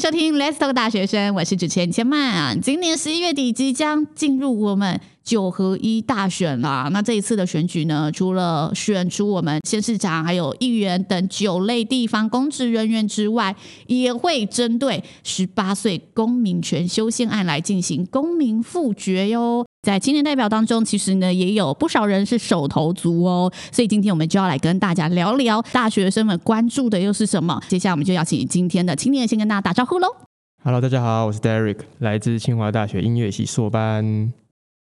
收听《Let's Talk 大学生》，我是主持人千曼。今年十一月底即将进入我们九合一大选啦。那这一次的选举呢，除了选出我们县市长、还有议员等九类地方公职人员之外，也会针对十八岁公民权修宪案来进行公民复决哟。在青年代表当中，其实呢也有不少人是手头族哦，所以今天我们就要来跟大家聊聊大学生们关注的又是什么。接下来我们就邀请今天的青年先跟大家打招呼喽。Hello，大家好，我是 Derek，来自清华大学音乐系硕班。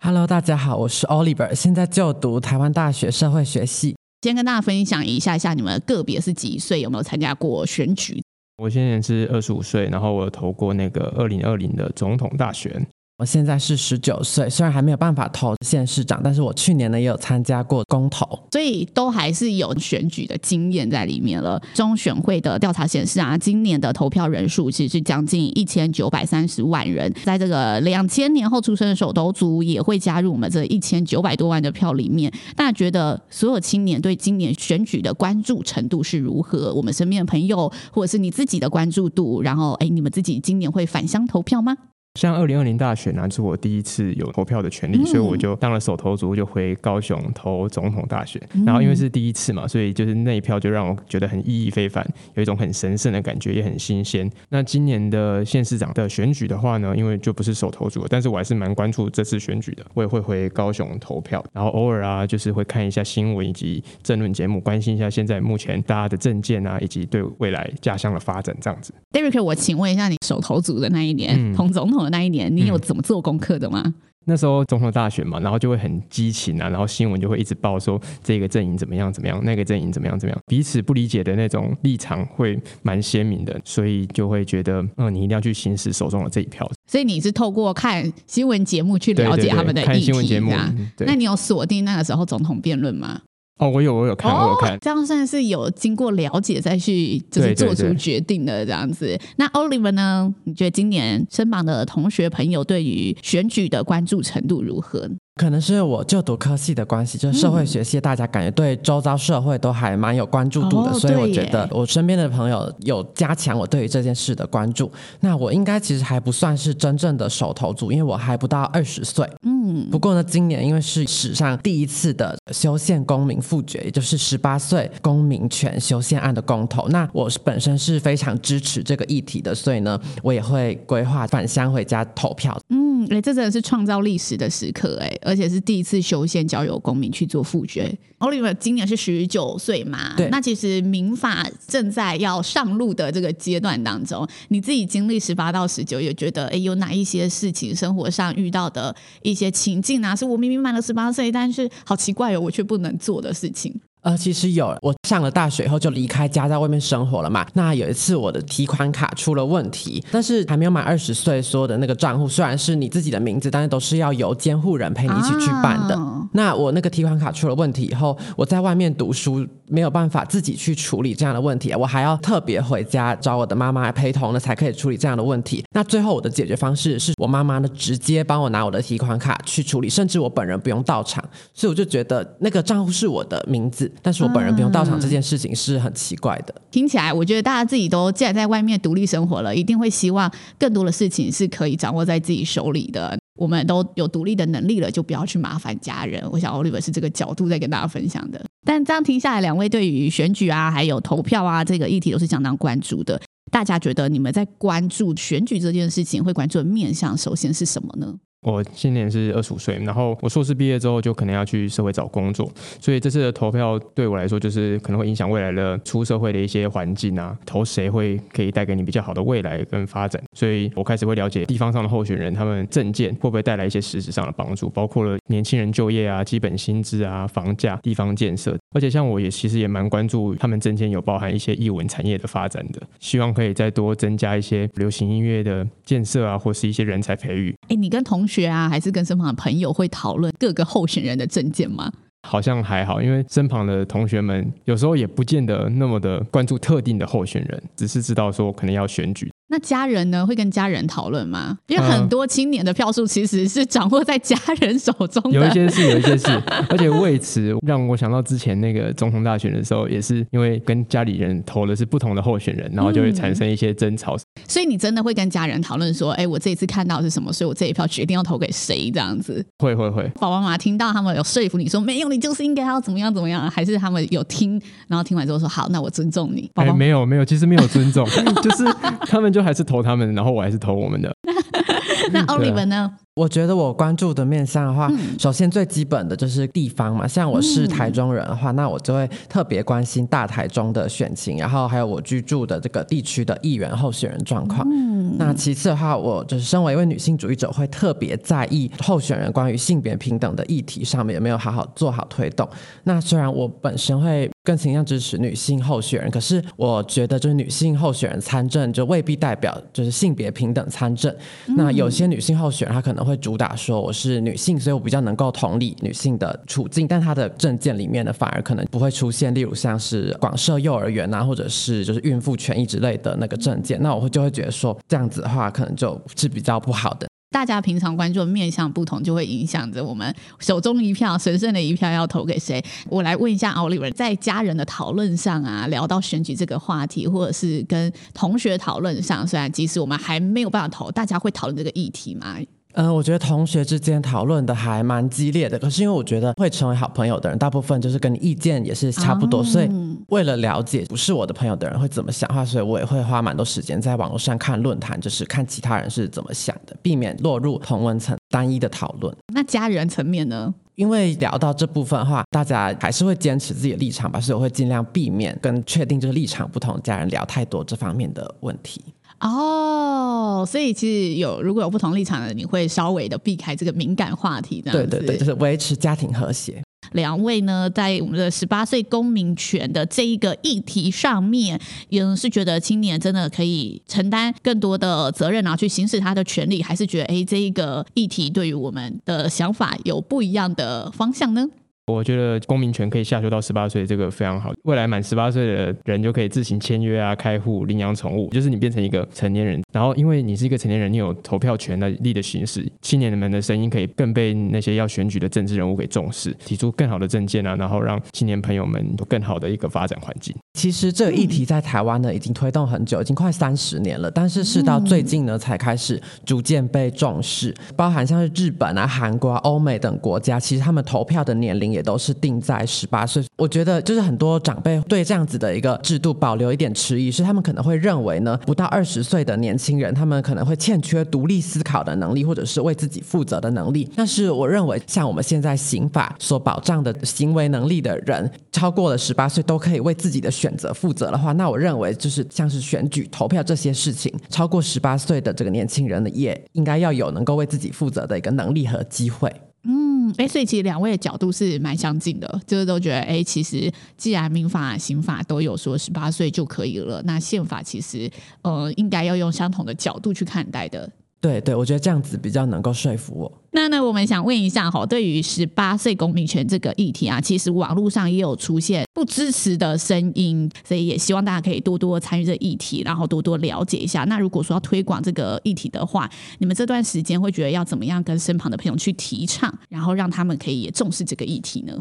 Hello，大家好，我是 Oliver，现在就读台湾大学社会学系。先跟大家分享一下一下你们个别是几岁，有没有参加过选举？我现在是二十五岁，然后我有投过那个二零二零的总统大选。我现在是十九岁，虽然还没有办法投县市长，但是我去年呢也有参加过公投，所以都还是有选举的经验在里面了。中选会的调查显示啊，今年的投票人数其实是将近一千九百三十万人，在这个两千年后出生的首投族也会加入我们这一千九百多万的票里面。大家觉得所有青年对今年选举的关注程度是如何？我们身边的朋友或者是你自己的关注度，然后哎，你们自己今年会返乡投票吗？像二零二零大选呢，是我第一次有投票的权利，嗯、所以我就当了手头族，就回高雄投总统大选。然后因为是第一次嘛，所以就是那一票就让我觉得很意义非凡，有一种很神圣的感觉，也很新鲜。那今年的县市长的选举的话呢，因为就不是手头族，但是我还是蛮关注这次选举的，我也会回高雄投票，然后偶尔啊，就是会看一下新闻以及政论节目，关心一下现在目前大家的政见啊，以及对未来家乡的发展这样子。Derek，我请问一下，你手头族的那一年，同、嗯、总统。那一年，你有怎么做功课的吗？嗯，那时候总统大选嘛，然后就会很激情啊，然后新闻就会一直报说这个阵营怎么样怎么样，那个阵营怎么样怎么样，彼此不理解的那种立场会蛮鲜明的，所以就会觉得，嗯，你一定要去行使手中的这一票。所以你是透过看新闻节目去了解他们的议题，看新闻节目。那你有锁定那个时候总统辩论吗？哦，我有，我有看，我有看，哦、这样算是有经过了解再去就是做出决定的这样子。对对对，那 Oliver 呢？你觉得今年身旁的同学朋友对于选举的关注程度如何？可能是我就读科系的关系，就是社会学系，大家感觉对周遭社会都还蛮有关注度的，所以我觉得我身边的朋友有加强我对于这件事的关注。那我应该其实还不算是真正的手头族，因为我还不到二十岁。嗯，不过呢，今年因为是史上第一次的修宪公民复决，也就是十八岁公民权修宪案的公投，那我本身是非常支持这个议题的，所以呢，我也会规划返乡回家投票。嗯，哎，这真的是创造历史的时刻，哎。而且是第一次修宪，交由公民去做复决。Oliver 今年是十九岁嘛？对。那其实民法正在要上路的这个阶段当中，你自己经历十八到十九，有觉得哎，有哪一些事情，生活上遇到的一些情境啊，是我明明满了十八岁，但是好奇怪哦，我却不能做的事情？呃，其实有，我上了大学以后就离开家，在外面生活了嘛。那有一次我的提款卡出了问题，但是还没有满二十岁，所有的那个账户虽然是你自己的名字，但是都是要由监护人陪你一起去办的。啊、那我那个提款卡出了问题以后，我在外面读书没有办法自己去处理这样的问题，我还要特别回家找我的妈妈来陪同呢，才可以处理这样的问题。那最后我的解决方式是我妈妈呢直接帮我拿我的提款卡去处理，甚至我本人不用到场。所以我就觉得那个账户是我的名字。但是我本人不用到场这件事情是很奇怪的。听起来，我觉得大家自己都既然在外面独立生活了，一定会希望更多的事情是可以掌握在自己手里的。我们都有独立的能力了，就不要去麻烦家人。我想 Oliver 是这个角度在跟大家分享的。但这样听下来，两位对于选举啊，还有投票啊这个议题都是相当关注的。大家觉得你们在关注选举这件事情，会关注的面向首先是什么呢？我今年是二十五岁，然后我硕士毕业之后就可能要去社会找工作，所以这次的投票对我来说就是可能会影响未来的出社会的一些环境啊，投谁会可以带给你比较好的未来跟发展，所以我开始会了解地方上的候选人他们政见会不会带来一些实质上的帮助，包括了年轻人就业啊、基本薪资啊、房价、地方建设，而且像我也其实也蛮关注他们政见有包含一些艺文产业的发展的，希望可以再多增加一些流行音乐的建设啊，或是一些人才培育。哎，你跟同学啊，还是跟身旁的朋友会讨论各个候选人的证件吗？好像还好，因为身旁的同学们有时候也不见得那么的关注特定的候选人，只是知道说可能要选举。那家人呢？会跟家人讨论吗？因为很多青年的票数其实是掌握在家人手中的。有一些是，有一些是，而且为此让我想到之前那个总统大选的时候，也是因为跟家里人投的是不同的候选人，然后就会产生一些争吵。嗯、所以你真的会跟家人讨论说：“哎，我这一次看到是什么？所以我这一票决定要投给谁？”这样子。会会会。爸爸妈妈听到他们有说服你说：“没有，你就是应该要怎么样怎么样？”还是他们有听，然后听完之后说：“好，那我尊重你。爸爸”哎，没有没有，其实没有尊重，就是他们就就还是投他们。然后我还是投我们的。那 Oliver 呢？我觉得我关注的面向的话，嗯、首先最基本的就是地方嘛。像我是台中人的话，嗯、那我就会特别关心大台中的选情，然后还有我居住的这个地区的议员候选人状况。嗯、那其次的话，我就是身为一位女性主义者，会特别在意候选人关于性别平等的议题上面有没有好好做好推动。那虽然我本身会更倾向支持女性候选人，可是我觉得就是女性候选人参政就未必代表就是性别平等参政。嗯、那有有些女性候选人她可能会主打说我是女性，所以我比较能够同理女性的处境，但她的证件里面呢，反而可能不会出现，例如像是广设幼儿园啊，或者是就是孕妇权益之类的那个证件，那我会就会觉得说这样子的话，可能就是比较不好的。大家平常关注的面向不同，就会影响着我们手中一票神圣的一票要投给谁。我来问一下 Oliver，在家人的讨论上啊，聊到选举这个话题，或者是跟同学讨论上，虽然即使我们还没有办法投，大家会讨论这个议题吗？嗯，我觉得同学之间讨论的还蛮激烈的。可是因为我觉得会成为好朋友的人，大部分就是跟你意见也是差不多，哦、所以为了了解不是我的朋友的人会怎么想的话，所以我也会花蛮多时间在网络上看论坛，就是看其他人是怎么想的，避免落入同温层单一的讨论。那家人层面呢？因为聊到这部分的话，大家还是会坚持自己的立场吧，所以我会尽量避免跟确定就是立场不同的家人聊太多这方面的问题。哦，所以其实有如果有不同立场的，你会稍微的避开这个敏感话题，这样子。对对对，就是维持家庭和谐。两位呢，在我们的十八岁公民权的这一个议题上面，也是觉得青年真的可以承担更多的责任，然后去行使他的权利，还是觉得哎，这一个议题对于我们的想法有不一样的方向呢？我觉得公民权可以下修到十八岁，这个非常好。未来满十八岁的人就可以自行签约啊、开户、领养宠物，就是你变成一个成年人。然后，因为你是一个成年人，你有投票权的力的行使，青年人们的声音可以更被那些要选举的政治人物给重视，提出更好的政见啊，然后让青年朋友们有更好的一个发展环境。其实这个议题在台湾呢已经推动很久，已经快三十年了，但是是到最近呢才开始逐渐被重视。包含像是日本啊、韩国、啊、欧美等国家，其实他们投票的年龄也也都是定在十八岁。我觉得就是很多长辈对这样子的一个制度保留一点迟疑，是他们可能会认为呢，不到二十岁的年轻人，他们可能会欠缺独立思考的能力，或者是为自己负责的能力。但是我认为，像我们现在刑法所保障的行为能力的人，超过了十八岁都可以为自己的选择负责的话，那我认为就是像是选举、投票这些事情，超过十八岁的这个年轻人呢，也应该要有能够为自己负责的一个能力和机会。嗯，哎，所以其实两位的角度是蛮相近的，就是都觉得，哎，其实既然民法、刑法都有说十八岁就可以了，那宪法其实呃应该要用相同的角度去看待的。对对，我觉得这样子比较能够说服我。那呢，我们想问一下哈，对于十八岁公民权这个议题啊，其实网络上也有出现不支持的声音，所以也希望大家可以多多参与这议题，然后多多了解一下。那如果说要推广这个议题的话，你们这段时间会觉得要怎么样跟身旁的朋友去提倡，然后让他们可以也重视这个议题呢？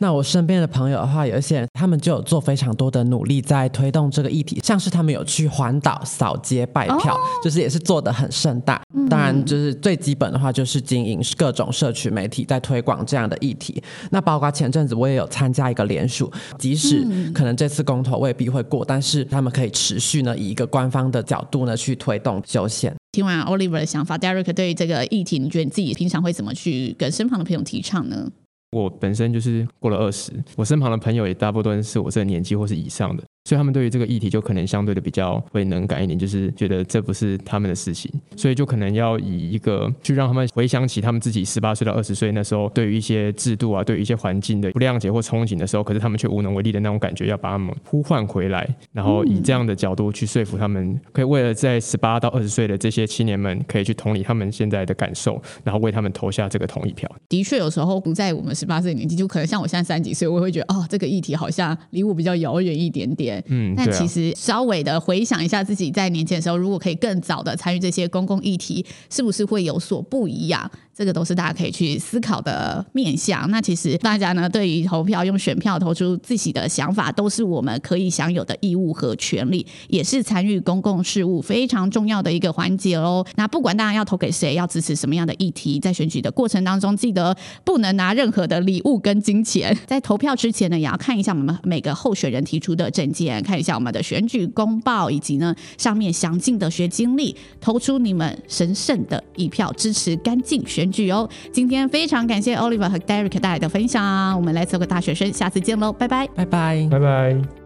那我身边的朋友的话，有一些人他们就有做非常多的努力在推动这个议题，像是他们有去环岛扫街拜票，哦、就是也是做的很盛大。嗯、当然，就是最基本的话，就是经营各种社群媒体在推广这样的议题。那包括前阵子我也有参加一个联署，即使可能这次公投未必会过，但是他们可以持续呢以一个官方的角度呢去推动修宪。听完 Oliver 的想法，Derek 对于这个议题，你觉得你自己平常会怎么去跟身旁的朋友提倡呢？我本身就是过了二十，我身旁的朋友也大部分是我这个年纪或是以上的。所以他们对于这个议题就可能相对的比较会能感一点，就是觉得这不是他们的事情，所以就可能要以一个去让他们回想起他们自己十八岁到二十岁那时候，对于一些制度啊，对于一些环境的不谅解或憧憬的时候，可是他们却无能为力的那种感觉，要把他们呼唤回来，然后以这样的角度去说服他们，可以为了在十八到二十岁的这些青年们，可以去同理他们现在的感受，然后为他们投下这个同意票。的确，有时候不在我们十八岁年纪，就可能像我现在三几岁，我会觉得哦，这个议题好像离我比较遥远一点点。前，嗯，但其实稍微的回想一下自己在年前的时候，如果可以更早的参与这些公共议题，是不是会有所不一样？这个都是大家可以去思考的面向。那其实大家呢，对于投票用选票投出自己的想法，都是我们可以享有的义务和权利，也是参与公共事务非常重要的一个环节哦。那不管大家要投给谁，要支持什么样的议题，在选举的过程当中，记得不能拿任何的礼物跟金钱。在投票之前呢，也要看一下我们每个候选人提出的证件，看一下我们的选举公报，以及呢上面详尽的学经历，投出你们神圣的一票，支持干净选选举哦，今天非常感谢 Oliver 和 Derek 带来的分享，我们来做个大学生，下次见喽，拜拜，拜拜，拜拜。